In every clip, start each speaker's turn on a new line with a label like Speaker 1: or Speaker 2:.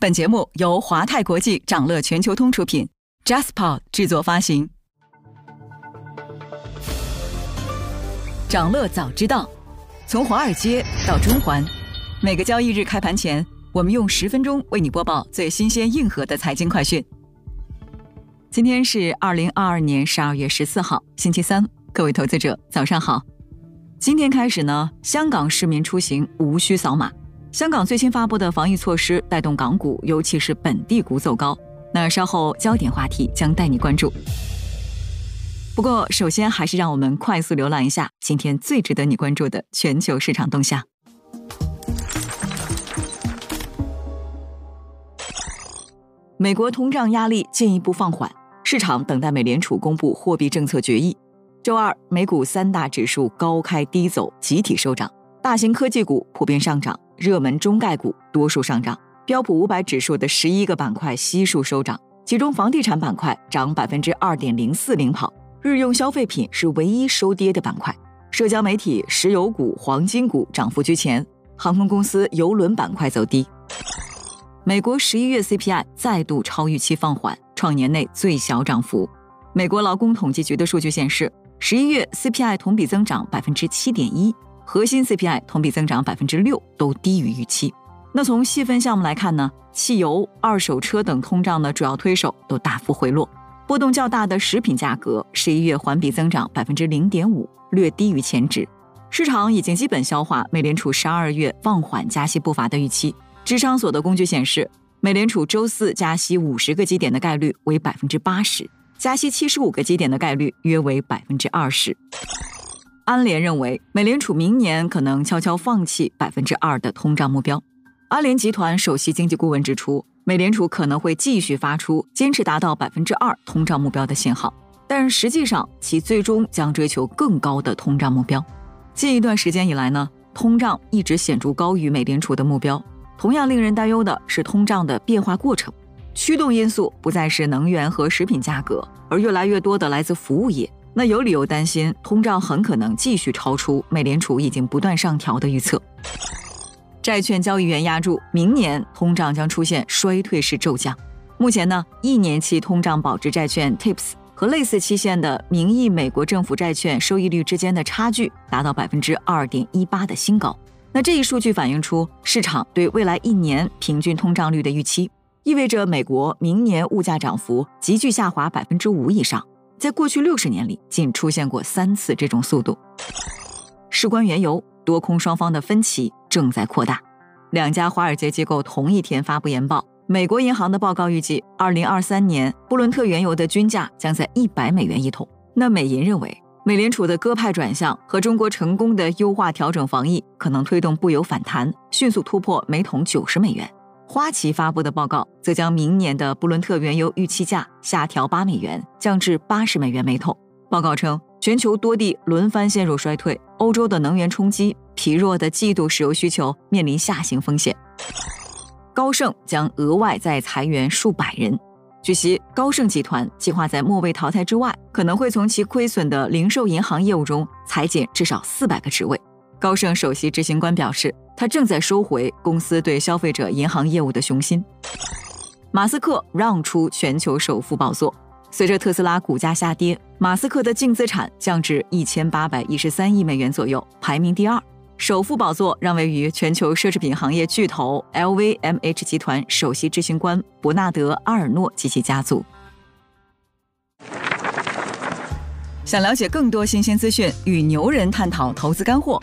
Speaker 1: 本节目由华泰国际掌乐全球通出品，Jaspa 制作发行。掌乐早知道，从华尔街到中环，每个交易日开盘前，我们用十分钟为你播报最新鲜、硬核的财经快讯。今天是二零二二年十二月十四号，星期三，各位投资者早上好。今天开始呢，香港市民出行无需扫码。香港最新发布的防疫措施带动港股，尤其是本地股走高。那稍后焦点话题将带你关注。不过，首先还是让我们快速浏览一下今天最值得你关注的全球市场动向。美国通胀压力进一步放缓，市场等待美联储公布货币政策决议。周二，美股三大指数高开低走，集体收涨，大型科技股普遍上涨。热门中概股多数上涨，标普五百指数的十一个板块悉数收涨，其中房地产板块涨百分之二点零四领跑，日用消费品是唯一收跌的板块。社交媒体、石油股、黄金股涨幅居前，航空公司、邮轮板块走低。美国十一月 CPI 再度超预期放缓，创年内最小涨幅。美国劳工统计局的数据显示，十一月 CPI 同比增长百分之七点一。核心 CPI 同比增长百分之六，都低于预期。那从细分项目来看呢？汽油、二手车等通胀的主要推手都大幅回落。波动较大的食品价格，十一月环比增长百分之零点五，略低于前值。市场已经基本消化美联储十二月放缓加息步伐的预期。智商所的工具显示，美联储周四加息五十个基点的概率为百分之八十，加息七十五个基点的概率约为百分之二十。安联认为，美联储明年可能悄悄放弃百分之二的通胀目标。安联集团首席经济顾问指出，美联储可能会继续发出坚持达到百分之二通胀目标的信号，但实际上其最终将追求更高的通胀目标。近一段时间以来呢，通胀一直显著高于美联储的目标。同样令人担忧的是，通胀的变化过程，驱动因素不再是能源和食品价格，而越来越多的来自服务业。那有理由担心通胀很可能继续超出美联储已经不断上调的预测。债券交易员压注，明年通胀将出现衰退式骤降。目前呢，一年期通胀保值债券 TIPS 和类似期限的名义美国政府债券收益率之间的差距达到百分之二点一八的新高。那这一数据反映出市场对未来一年平均通胀率的预期，意味着美国明年物价涨幅急剧下滑百分之五以上。在过去六十年里，仅出现过三次这种速度。事关原油，多空双方的分歧正在扩大。两家华尔街机构同一天发布研报，美国银行的报告预计，二零二三年布伦特原油的均价将在一百美元一桶。那美银认为，美联储的鸽派转向和中国成功的优化调整防疫，可能推动布油反弹，迅速突破每桶九十美元。花旗发布的报告则将明年的布伦特原油预期价下调八美元，降至八十美元每桶。报告称，全球多地轮番陷入衰退，欧洲的能源冲击、疲弱的季度石油需求面临下行风险。高盛将额外再裁员数百人。据悉，高盛集团计划在末位淘汰之外，可能会从其亏损的零售银行业务中裁减至少四百个职位。高盛首席执行官表示。他正在收回公司对消费者银行业务的雄心。马斯克让出全球首富宝座。随着特斯拉股价下跌，马斯克的净资产降至一千八百一十三亿美元左右，排名第二。首富宝座让位于全球奢侈品行业巨头 LVMH 集团首席执行官伯纳德·阿尔诺及其家族。想了解更多新鲜资讯，与牛人探讨投资干货。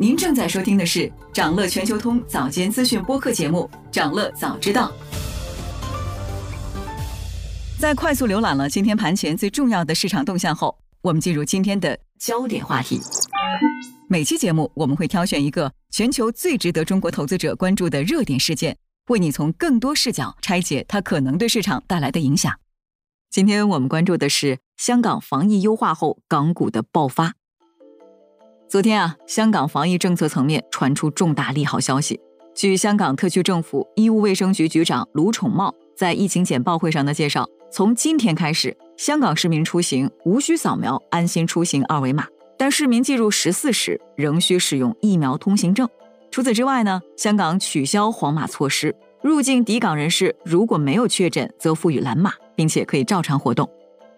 Speaker 1: 您正在收听的是长乐全球通早间资讯播客节目《长乐早知道》。在快速浏览了今天盘前最重要的市场动向后，我们进入今天的焦点话题。每期节目我们会挑选一个全球最值得中国投资者关注的热点事件，为你从更多视角拆解它可能对市场带来的影响。今天我们关注的是香港防疫优化后港股的爆发。昨天啊，香港防疫政策层面传出重大利好消息。据香港特区政府医务卫生局局长卢宠茂在疫情简报会上的介绍，从今天开始，香港市民出行无需扫描安心出行二维码，但市民进入十四时仍需使用疫苗通行证。除此之外呢，香港取消黄码措施，入境抵港人士如果没有确诊，则赋予蓝码，并且可以照常活动。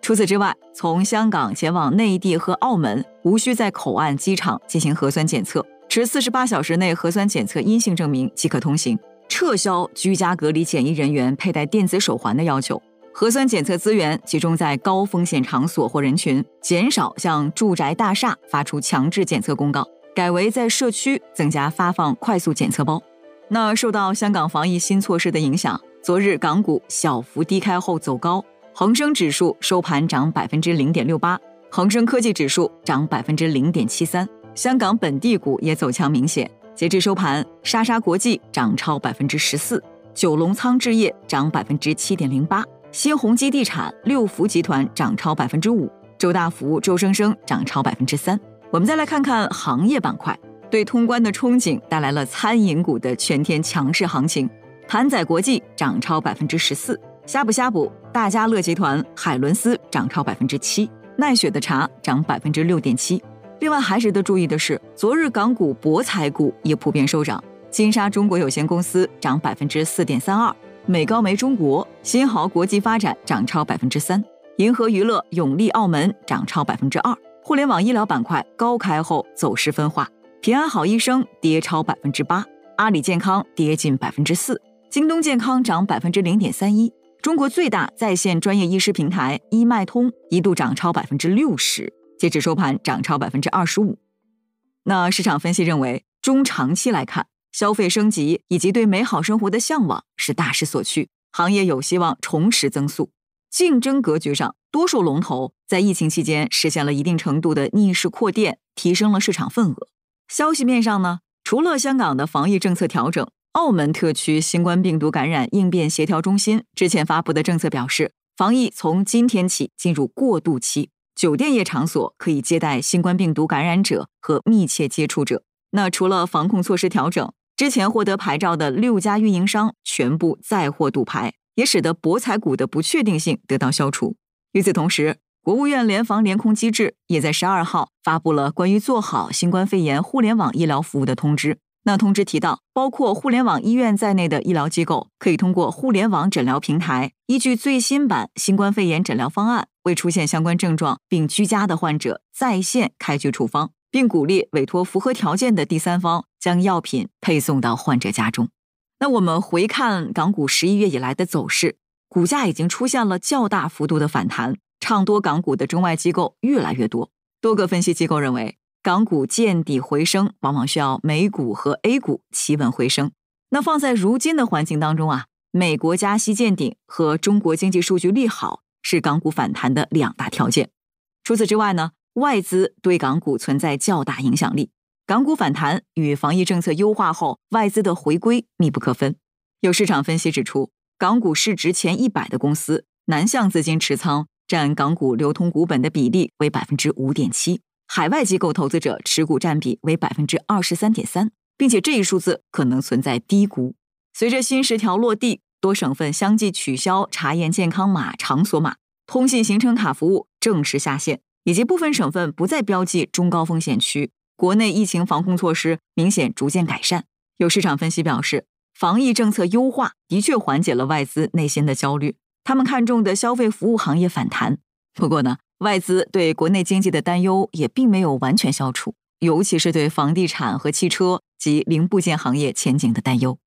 Speaker 1: 除此之外，从香港前往内地和澳门，无需在口岸、机场进行核酸检测，持四十八小时内核酸检测阴性证明即可通行。撤销居家隔离检疫人员佩戴电子手环的要求，核酸检测资源集中在高风险场所或人群，减少向住宅大厦发出强制检测公告。改为在社区增加发放快速检测包。那受到香港防疫新措施的影响，昨日港股小幅低开后走高，恒生指数收盘涨百分之零点六八，恒生科技指数涨百分之零点七三。香港本地股也走强明显，截至收盘，莎莎国际涨超百分之十四，九龙仓置业涨百分之七点零八，新鸿基地产、六福集团涨超百分之五，周大福、周生生涨超百分之三。我们再来看看行业板块，对通关的憧憬带来了餐饮股的全天强势行情。盘仔国际涨超百分之十四，呷哺呷哺、大家乐集团、海伦斯涨超百分之七，奈雪的茶涨百分之六点七。另外还值得注意的是，昨日港股博彩股也普遍收涨，金沙中国有限公司涨百分之四点三二，美高梅中国、新濠国际发展涨超百分之三，银河娱乐、永利澳门涨超百分之二。互联网医疗板块高开后走势分化，平安好医生跌超百分之八，阿里健康跌近百分之四，京东健康涨百分之零点三一。中国最大在线专业医师平台医脉通一度涨超百分之六十，截止收盘涨超百分之二十五。那市场分析认为，中长期来看，消费升级以及对美好生活的向往是大势所趋，行业有希望重拾增速。竞争格局上。多数龙头在疫情期间实现了一定程度的逆势扩店，提升了市场份额。消息面上呢，除了香港的防疫政策调整，澳门特区新冠病毒感染应变协调中心之前发布的政策表示，防疫从今天起进入过渡期，酒店业场所可以接待新冠病毒感染者和密切接触者。那除了防控措施调整，之前获得牌照的六家运营商全部再获赌牌，也使得博彩股的不确定性得到消除。与此同时，国务院联防联控机制也在十二号发布了关于做好新冠肺炎互联网医疗服务的通知。那通知提到，包括互联网医院在内的医疗机构，可以通过互联网诊疗平台，依据最新版新冠肺炎诊疗方案，为出现相关症状并居家的患者在线开具处方，并鼓励委托符合条件的第三方将药品配送到患者家中。那我们回看港股十一月以来的走势。股价已经出现了较大幅度的反弹，唱多港股的中外机构越来越多。多个分析机构认为，港股见底回升往往需要美股和 A 股企稳回升。那放在如今的环境当中啊，美国加息见顶和中国经济数据利好是港股反弹的两大条件。除此之外呢，外资对港股存在较大影响力，港股反弹与防疫政策优化后外资的回归密不可分。有市场分析指出。港股市值前一百的公司，南向资金持仓占港股流通股本的比例为百分之五点七，海外机构投资者持股占比为百分之二十三点三，并且这一数字可能存在低估。随着新十条落地，多省份相继取消查验健康码、场所码、通信行程卡服务正式下线，以及部分省份不再标记中高风险区，国内疫情防控措施明显逐渐改善。有市场分析表示。防疫政策优化的确缓解了外资内心的焦虑，他们看中的消费服务行业反弹。不过呢，外资对国内经济的担忧也并没有完全消除，尤其是对房地产和汽车及零部件行业前景的担忧。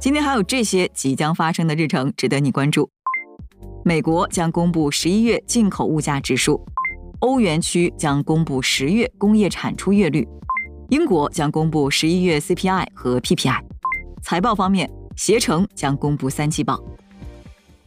Speaker 1: 今天还有这些即将发生的日程值得你关注：美国将公布十一月进口物价指数，欧元区将公布十月工业产出月率。英国将公布十一月 CPI 和 PPI。财报方面，携程将公布三季报。